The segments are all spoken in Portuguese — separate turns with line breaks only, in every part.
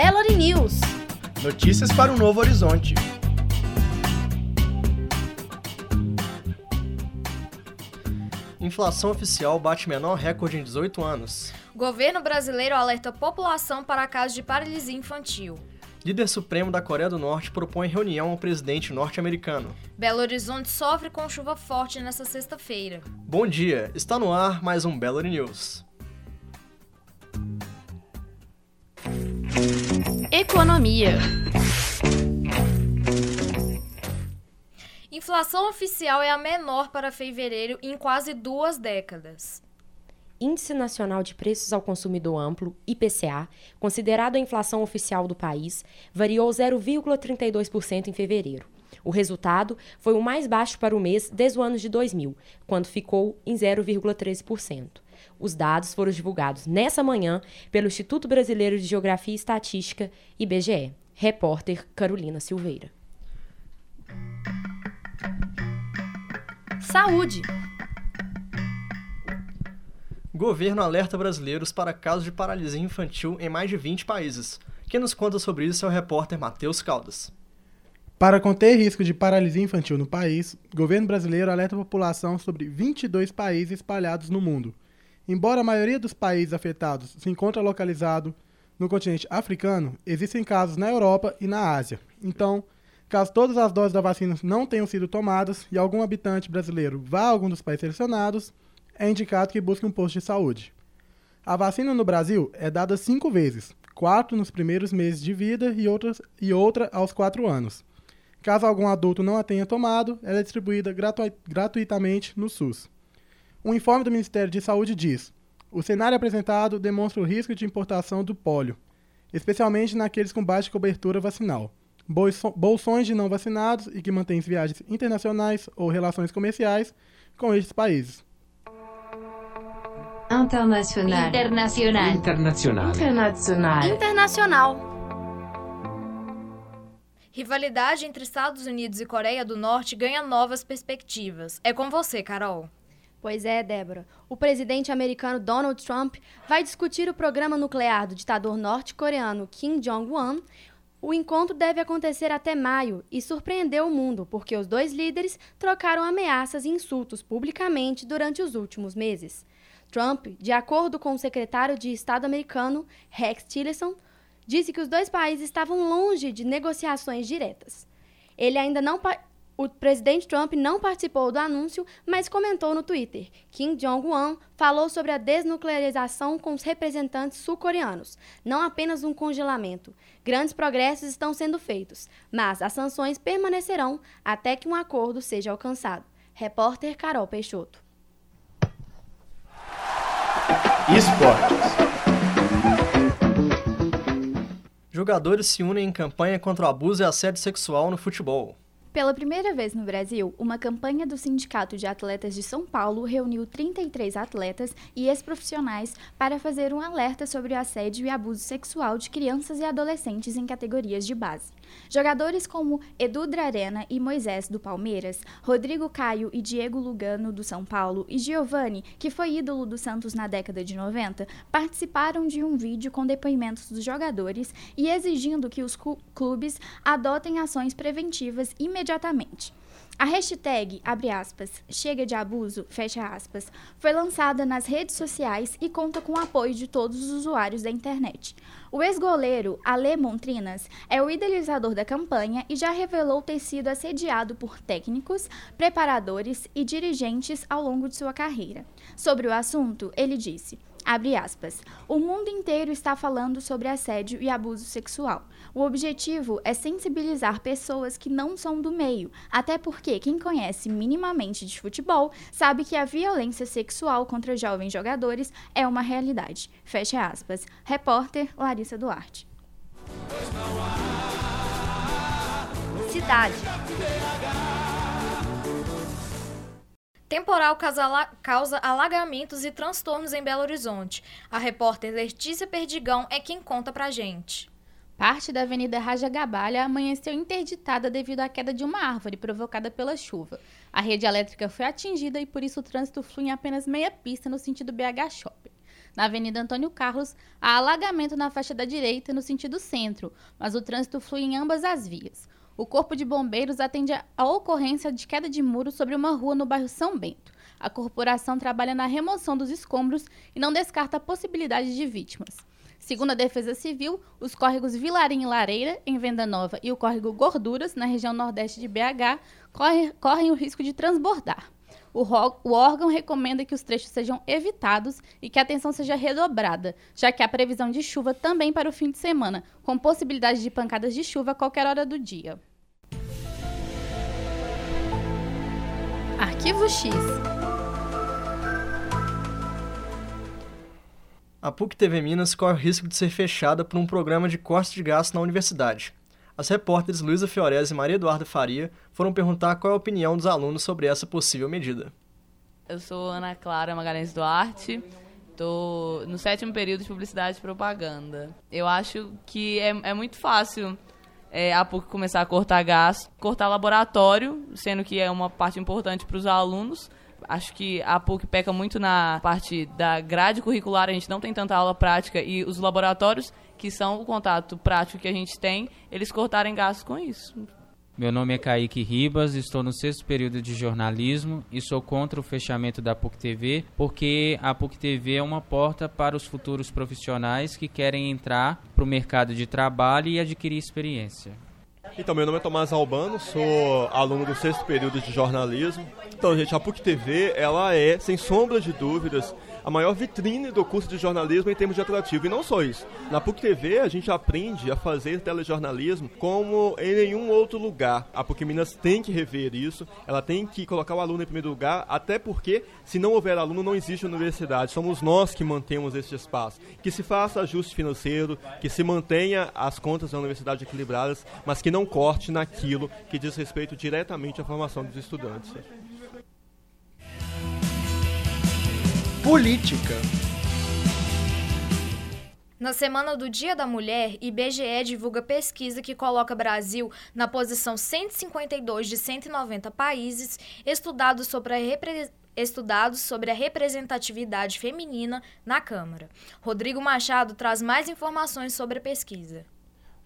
Belo News.
Notícias para um novo horizonte. Inflação oficial bate menor recorde em 18 anos.
Governo brasileiro alerta população para casos de paralisia infantil.
Líder supremo da Coreia do Norte propõe reunião ao presidente norte-americano.
Belo Horizonte sofre com chuva forte nesta sexta-feira.
Bom dia, está no ar mais um Belo News.
Economia.
Inflação oficial é a menor para fevereiro em quase duas décadas.
Índice Nacional de Preços ao Consumidor Amplo, IPCA, considerado a inflação oficial do país, variou 0,32% em fevereiro. O resultado foi o mais baixo para o mês desde o ano de 2000, quando ficou em 0,13%. Os dados foram divulgados nessa manhã pelo Instituto Brasileiro de Geografia e Estatística, IBGE. Repórter Carolina Silveira.
Saúde.
Governo alerta brasileiros para casos de paralisia infantil em mais de 20 países. Quem nos conta sobre isso é o repórter Matheus Caldas.
Para conter risco de paralisia infantil no país, o governo brasileiro alerta a população sobre 22 países espalhados no mundo. Embora a maioria dos países afetados se encontre localizado no continente africano, existem casos na Europa e na Ásia. Então, caso todas as doses da vacina não tenham sido tomadas e algum habitante brasileiro vá a algum dos países selecionados, é indicado que busque um posto de saúde. A vacina no Brasil é dada cinco vezes, quatro nos primeiros meses de vida e, outras, e outra aos quatro anos. Caso algum adulto não a tenha tomado, ela é distribuída gratu gratuitamente no SUS. Um informe do Ministério de Saúde diz: o cenário apresentado demonstra o risco de importação do pólio, especialmente naqueles com baixa cobertura vacinal, bolsões de não vacinados e que mantêm viagens internacionais ou relações comerciais com estes países.
Internacional.
Internacional.
Internacional.
Internacional. Internacional.
Rivalidade entre Estados Unidos e Coreia do Norte ganha novas perspectivas. É com você, Carol.
Pois é, Débora. O presidente americano Donald Trump vai discutir o programa nuclear do ditador norte-coreano Kim Jong-un. O encontro deve acontecer até maio e surpreendeu o mundo, porque os dois líderes trocaram ameaças e insultos publicamente durante os últimos meses. Trump, de acordo com o secretário de Estado americano Rex Tillerson, disse que os dois países estavam longe de negociações diretas. Ele ainda não o presidente Trump não participou do anúncio, mas comentou no Twitter. Kim Jong-un falou sobre a desnuclearização com os representantes sul-coreanos, não apenas um congelamento. Grandes progressos estão sendo feitos, mas as sanções permanecerão até que um acordo seja alcançado. Repórter Carol Peixoto.
Esportes. Jogadores se unem em campanha contra o abuso e assédio sexual no futebol.
Pela primeira vez no Brasil, uma campanha do Sindicato de Atletas de São Paulo reuniu 33 atletas e ex-profissionais para fazer um alerta sobre o assédio e abuso sexual de crianças e adolescentes em categorias de base. Jogadores como Edu Drarena e Moisés do Palmeiras, Rodrigo Caio e Diego Lugano do São Paulo e Giovani, que foi ídolo do Santos na década de 90, participaram de um vídeo com depoimentos dos jogadores e exigindo que os clubes adotem ações preventivas imediatamente imediatamente. A hashtag, abre aspas, chega de abuso, fecha aspas, foi lançada nas redes sociais e conta com o apoio de todos os usuários da internet. O ex-goleiro Ale Montrinas é o idealizador da campanha e já revelou ter sido assediado por técnicos, preparadores e dirigentes ao longo de sua carreira. Sobre o assunto, ele disse: Abre aspas. O mundo inteiro está falando sobre assédio e abuso sexual. O objetivo é sensibilizar pessoas que não são do meio, até porque quem conhece minimamente de futebol sabe que a violência sexual contra jovens jogadores é uma realidade. Fecha aspas. Repórter Larissa Duarte.
Cidade.
Temporal causa alagamentos e transtornos em Belo Horizonte. A repórter Letícia Perdigão é quem conta pra gente.
Parte da Avenida Raja Gabalha amanheceu interditada devido à queda de uma árvore provocada pela chuva. A rede elétrica foi atingida e por isso o trânsito flui em apenas meia pista no sentido BH Shopping. Na Avenida Antônio Carlos, há alagamento na faixa da direita no sentido centro, mas o trânsito flui em ambas as vias. O Corpo de Bombeiros atende a ocorrência de queda de muro sobre uma rua no bairro São Bento. A corporação trabalha na remoção dos escombros e não descarta a possibilidade de vítimas. Segundo a Defesa Civil, os córregos Vilarim e Lareira, em Venda Nova, e o córrego Gorduras, na região nordeste de BH, correm, correm o risco de transbordar. O, o, órgão recomenda que os trechos sejam evitados e que a atenção seja redobrada, já que há previsão de chuva também para o fim de semana, com possibilidade de pancadas de chuva a qualquer hora do dia.
Arquivo X.
A PUC TV Minas corre o risco de ser fechada por um programa de corte de gastos na universidade. As repórteres Luísa Fiorese e Maria Eduarda Faria foram perguntar qual é a opinião dos alunos sobre essa possível medida.
Eu sou Ana Clara Magalhães Duarte, estou no sétimo período de Publicidade e Propaganda. Eu acho que é, é muito fácil é, a PUC começar a cortar gás, cortar laboratório, sendo que é uma parte importante para os alunos. Acho que a PUC peca muito na parte da grade curricular, a gente não tem tanta aula prática e os laboratórios, que são o contato prático que a gente tem, eles cortarem gastos com isso.
Meu nome é Kaique Ribas, estou no sexto período de jornalismo e sou contra o fechamento da PUC TV, porque a PUC TV é uma porta para os futuros profissionais que querem entrar para o mercado de trabalho e adquirir experiência.
Então, meu nome é Tomás Albano, sou aluno do sexto período de jornalismo. Então, gente, a PUC TV, ela é, sem sombra de dúvidas, a maior vitrine do curso de jornalismo em termos de atrativo. E não só isso. Na PUC TV a gente aprende a fazer telejornalismo como em nenhum outro lugar. A PUC Minas tem que rever isso, ela tem que colocar o aluno em primeiro lugar, até porque se não houver aluno não existe universidade. Somos nós que mantemos esse espaço. Que se faça ajuste financeiro, que se mantenha as contas da universidade equilibradas, mas que não corte naquilo que diz respeito diretamente à formação dos estudantes.
Política.
Na semana do Dia da Mulher, IBGE divulga pesquisa que coloca Brasil na posição 152 de 190 países estudados sobre a estudados sobre a representatividade feminina na Câmara. Rodrigo Machado traz mais informações sobre a pesquisa.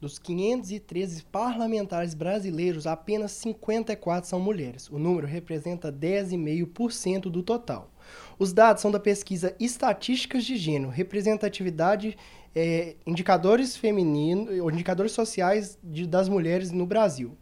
Dos 513 parlamentares brasileiros, apenas 54 são mulheres. O número representa 10,5% do total. Os dados são da pesquisa Estatísticas de Gênero, Representatividade, é, Indicadores Femininos, Indicadores Sociais de, das Mulheres no Brasil,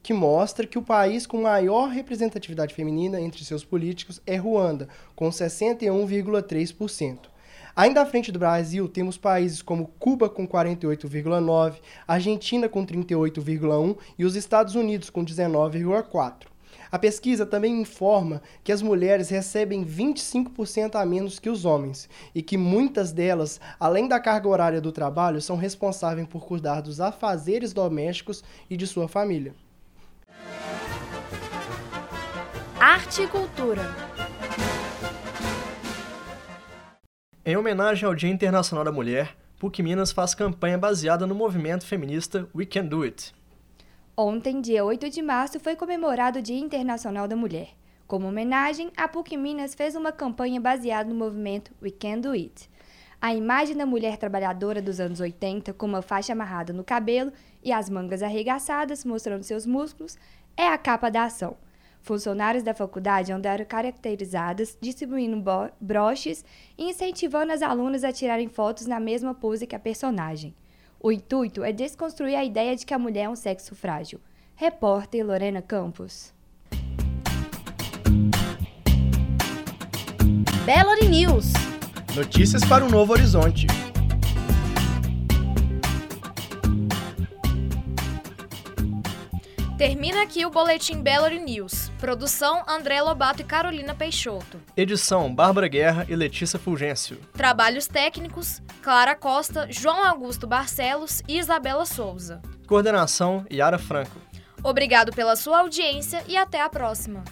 que mostra que o país com maior representatividade feminina entre seus políticos é Ruanda, com 61,3%. Ainda à frente do Brasil, temos países como Cuba com 48,9%, Argentina com 38,1% e os Estados Unidos com 19,4%. A pesquisa também informa que as mulheres recebem 25% a menos que os homens e que muitas delas, além da carga horária do trabalho, são responsáveis por cuidar dos afazeres domésticos e de sua família.
Arte e cultura.
Em homenagem ao Dia Internacional da Mulher, PUC Minas faz campanha baseada no movimento feminista We Can Do It.
Ontem, dia 8 de março, foi comemorado o Dia Internacional da Mulher. Como homenagem, a PUC Minas fez uma campanha baseada no movimento We Can Do It. A imagem da mulher trabalhadora dos anos 80, com uma faixa amarrada no cabelo e as mangas arregaçadas, mostrando seus músculos, é a capa da ação. Funcionários da faculdade andaram caracterizadas, distribuindo broches e incentivando as alunas a tirarem fotos na mesma pose que a personagem. O intuito é desconstruir a ideia de que a mulher é um sexo frágil. Repórter Lorena Campos.
Belo News.
Notícias para o Novo Horizonte.
Termina aqui o Boletim Bellary News. Produção André Lobato e Carolina Peixoto.
Edição Bárbara Guerra e Letícia Fulgêncio.
Trabalhos técnicos Clara Costa, João Augusto Barcelos e Isabela Souza.
Coordenação Yara Franco.
Obrigado pela sua audiência e até a próxima.